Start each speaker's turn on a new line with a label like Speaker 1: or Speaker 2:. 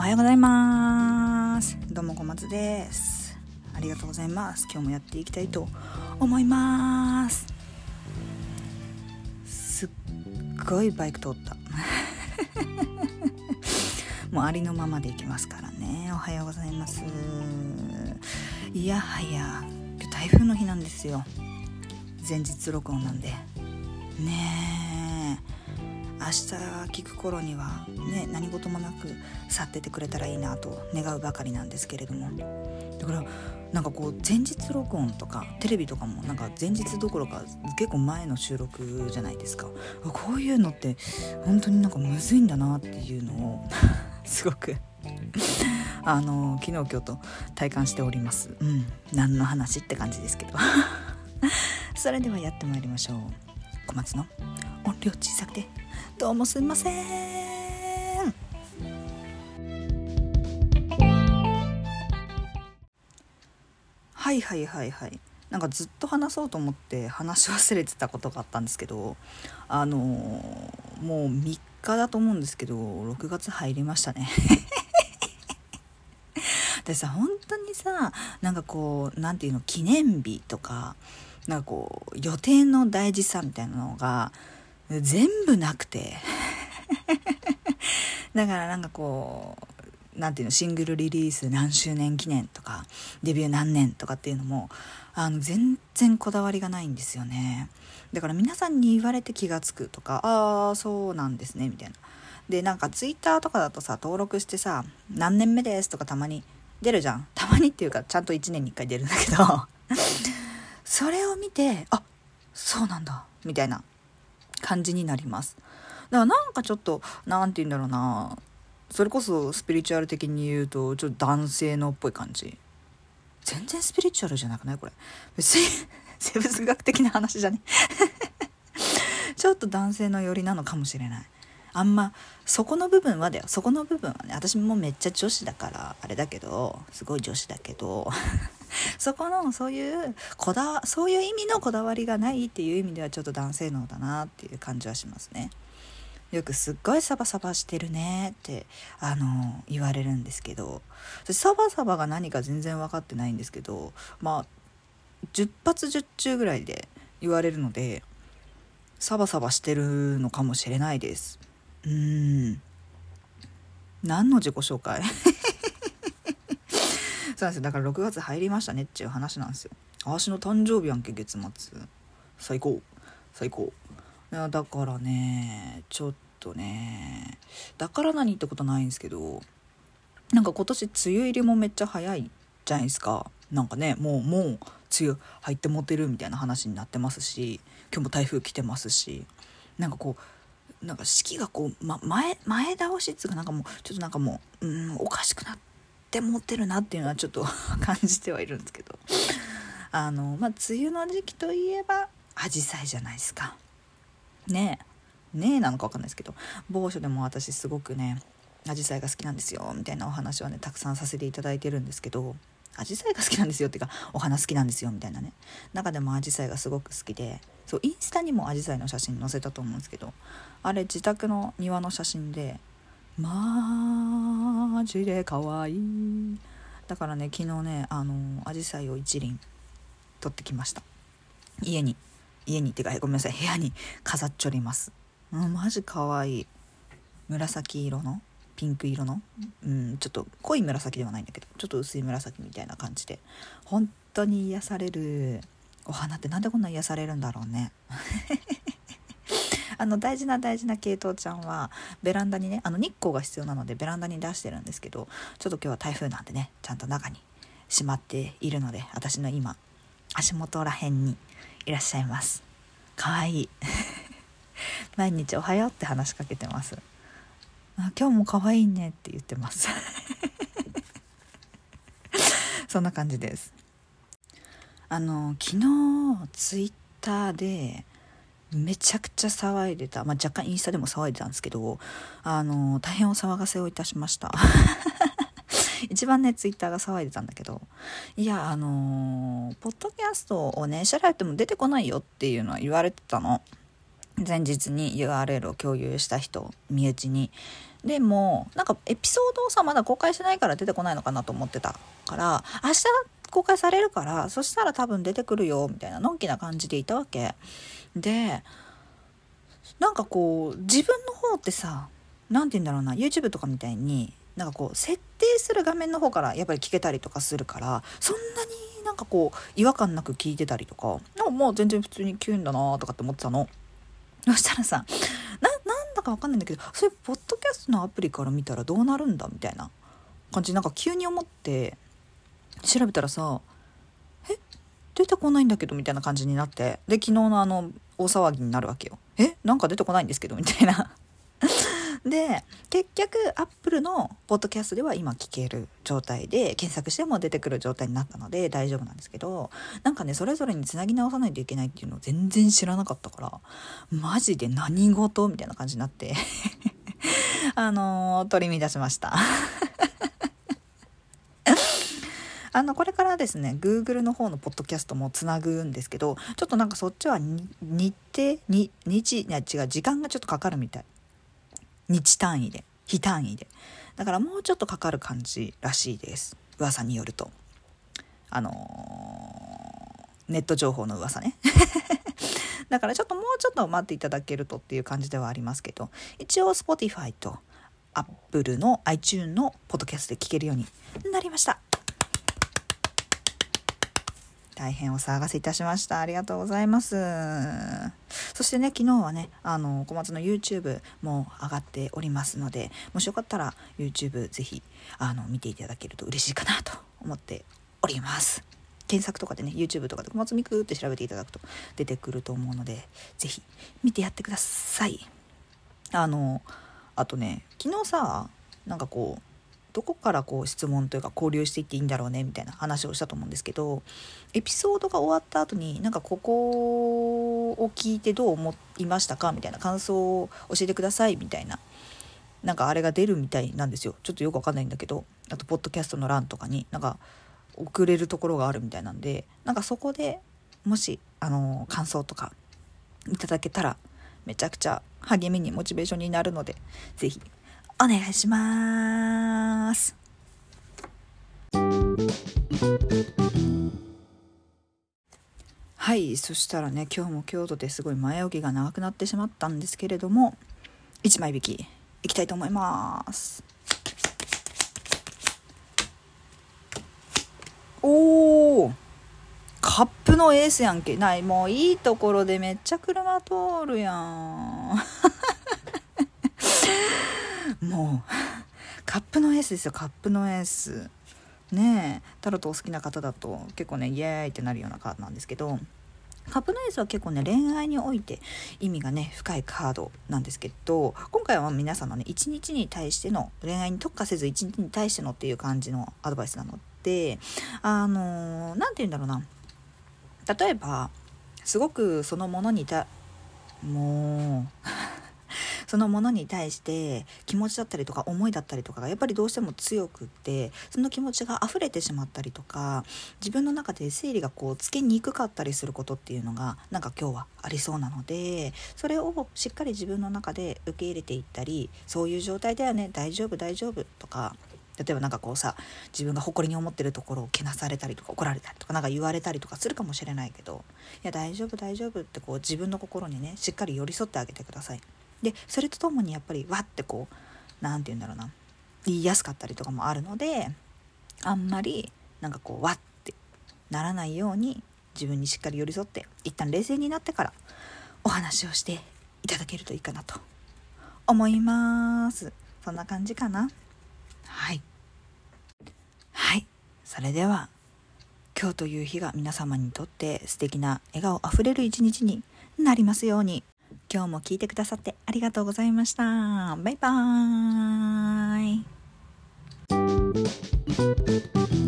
Speaker 1: おはようございます。どうも小松です。ありがとうございます。今日もやっていきたいと思います。すっごいバイク通った。もうありのままでいきますからね。おはようございます。いやはや今日台風の日なんですよ。前日録音なんで。ねえ。日聞く頃にはね何事もなく去っててくれたらいいなと願うばかりなんですけれども。だからなんかこう前日録音とかテレビとかもなんか前日どころか結構前の収録じゃないですか。こういうのって本当になんかむずいんだなっていうのを すごくあの昨日今日と体感しております。うん何の話って感じですけど。それではやってまいりましょう。小松の音量小さくてどうもすみません。はいはいはいはい。なんかずっと話そうと思って話し忘れてたことがあったんですけどあのー、もう3日だと思うんですけど6月入りましたね。でさ本当にさなんかこう何て言うの記念日とかなんかこう予定の大事さみたいなのが全部なくて。だからなんかこう何ていうのシングルリリース何周年記念とかデビュー何年とかっていうのもあの全然こだわりがないんですよね。だから皆さんに言われて気が付くとかああそうなんですねみたいな。でなんかツイッターとかだとさ登録してさ何年目ですとかたまに出るじゃん。たまにっていうかちゃんと1年に1回出るんだけど。それを見てあそうなんだみたいな。感じになります。だからなんかちょっと何て言うんだろうな。それこそスピリチュアル的に言うとちょっと男性のっぽい感じ。全然スピリチュアルじゃなくない？これ。別に 生物学的な話じゃね？ちょっと男性の寄りなのかもしれない。あんまそこの部分はだよ。そこの部分はね私もめっちゃ女子だからあれだけどすごい女子だけど。そこのそういうこだそういう意味のこだわりがないっていう意味ではちょっと男性能だなっていう感じはしますね。よくすっごいサバサバしてるねってあの言われるんですけど。サバサバが何か全然分かってないんですけどまあ10発10中ぐらいで言われるのでサバサバしてるのかもしれないです。うん。何の自己紹介？そうなんですよだから6月入りましたねっていう話なんですよ。私の誕生日やんけ月末。最高。最高。いやだからねちょっとねだから何ってことないんですけどなんか今年梅雨入りもめっちゃ早いじゃないですか。なんかねもうもう梅雨入ってもてるみたいな話になってますし今日も台風来てますしなんかこうなんか四季がこう、ま、前前倒しっつうかなんかもうちょっとなんかもううんおかしくなってって持ってるなっていうのはちょっと 感じてはいるんですけど。あのまあ梅雨の時期といえば紫陽花じゃないですか。ねえ。ねえなのか分かんないですけど。某所でも私すごくね紫陽花が好きなんですよみたいなお話はねたくさんさせていただいてるんですけど紫陽花が好きなんですよっていうかお花好きなんですよみたいなね。中でも紫陽花がすごく好きでそうインスタにも紫陽花の写真載せたと思うんですけどあれ自宅の庭の写真でマジで可愛い。だからね昨日ねあのアジサイを一輪取ってきました。家に家にってかごめんなさい部屋に飾っちょります。うんマジ可愛い。紫色のピンク色のうんちょっと濃い紫ではないんだけどちょっと薄い紫みたいな感じで。本当に癒されるお花ってなんでこんな癒されるんだろうね。の大事な大事な系統ちゃんはベランダにねあの日光が必要なのでベランダに出してるんですけどちょっと今日は台風なんでねちゃんと中にしまっているので私の今足元らへんにいらっしゃいます。かわいい。毎日おはようって話しかけてます。あ今日も可愛いねって言ってます。そんな感じです。あの昨日ツイッターでめちゃくちゃ騒いでた、まあ、若干インスタでも騒いでたんですけどあの大変お騒がせをいたしました。一番ねツイッターが騒いでたんだけどいやあのポッドキャストをねシャラやっても出てこないよっていうのは言われてたの。前日に URL を共有した人身内に。でもなんかエピソードをさまだ公開してないから出てこないのかなと思ってたから明日公開されるからそしたら多分出てくるよみたいなのんきな感じでいたわけ。でなんかこう自分の方ってさ何て言うんだろうな YouTube とかみたいになんかこう設定する画面の方からやっぱり聞けたりとかするからそんなになんかこう違和感なく聞いてたりとかもう全然普通にキュンだなとかって思ってたの。そしたらさなんだか分かんないんだけどそれポッドキャストのアプリから見たらどうなるんだみたいな感じなんか急に思って調べたらさ出てこないんだけどみたいな感じになってで昨日のあの大騒ぎになるわけよえ？なんか出てこないんですけどみたいな。で結局アップルのポッドキャストでは今聞ける状態で検索しても出てくる状態になったので大丈夫なんですけどなんかねそれぞれにつなぎ直さないといけないっていうのを全然知らなかったからマジで何事？みたいな感じになって。あのー、取り乱しました。あのこれからですね Google の方のポッドキャストもつなぐんですけどちょっとなんかそっちは日程に日いや違う時間がちょっとかかるみたい。日単位で日単位で。だからもうちょっとかかる感じらしいです。噂によると。あのー、ネット情報の噂ね。だからちょっともうちょっと待っていただけるとっていう感じではありますけど一応 Spotify と Apple の iTune のポッドキャストで聞けるようになりました。大変お騒がせいたしました。ありがとうございます。そしてね、昨日はね、あの、小松の YouTube も上がっておりますので、もしよかったら YouTube ぜひ、あの、見ていただけると嬉しいかなと思っております。検索とかでね、YouTube とかで小松美空って調べていただくと出てくると思うので、ぜひ見てやってください。あの、あとね、昨日さ、なんかこう、どこからこう質問というか交流していっていいんだろうねみたいな話をしたと思うんですけどエピソードが終わった後になんかここを聞いてどう思いましたかみたいな感想を教えてくださいみたいななんかあれが出るみたいなんですよ。ちょっとよくわかんないんだけどあとポッドキャストの欄とかになんか送れるところがあるみたいなんでなんかそこでもしあの感想とかいただけたらめちゃくちゃ励みにモチベーションになるので是非お願いします。はいそしたらね今日も京都ですごい前置きが長くなってしまったんですけれども1枚引きいきたいと思います。おおカップのエースやんけ。ないもういいところでめっちゃ車通るやん。もうカップのエースですよカップのエース。ねえタロットお好きな方だと結構ねイエーイってなるようなカードなんですけどカップのエースは結構ね恋愛において意味がね深いカードなんですけど今回は皆さんのね一日に対しての恋愛に特化せず一日に対してのっていう感じのアドバイスなのであの何て言うんだろうな。例えばすごくそのものにたもうそのものに対して気持ちだったりとか思いだったりとかがやっぱりどうしても強くってその気持ちが溢れてしまったりとか自分の中で整理がこうつけにくかったりすることっていうのがなんか今日はありそうなのでそれをしっかり自分の中で受け入れていったりそういう状態だよね大丈夫大丈夫とか例えば何かこうさ自分が誇りに思ってるところをけなされたりとか怒られたりとか何か言われたりとかするかもしれないけどいや大丈夫大丈夫ってこう自分の心にねしっかり寄り添ってあげてください。でそれとともにやっぱりわってこう何て言うんだろうな。言いやすかったりとかもあるのであんまりなんかこうわってならないように自分にしっかり寄り添って一旦冷静になってからお話をしていただけるといいかなと思います。そんな感じかな。はい。はい。それでは今日という日が皆様にとって素敵な笑顔あふれる一日になりますように。今日も聞いてくださってありがとうございました。バイバーイ。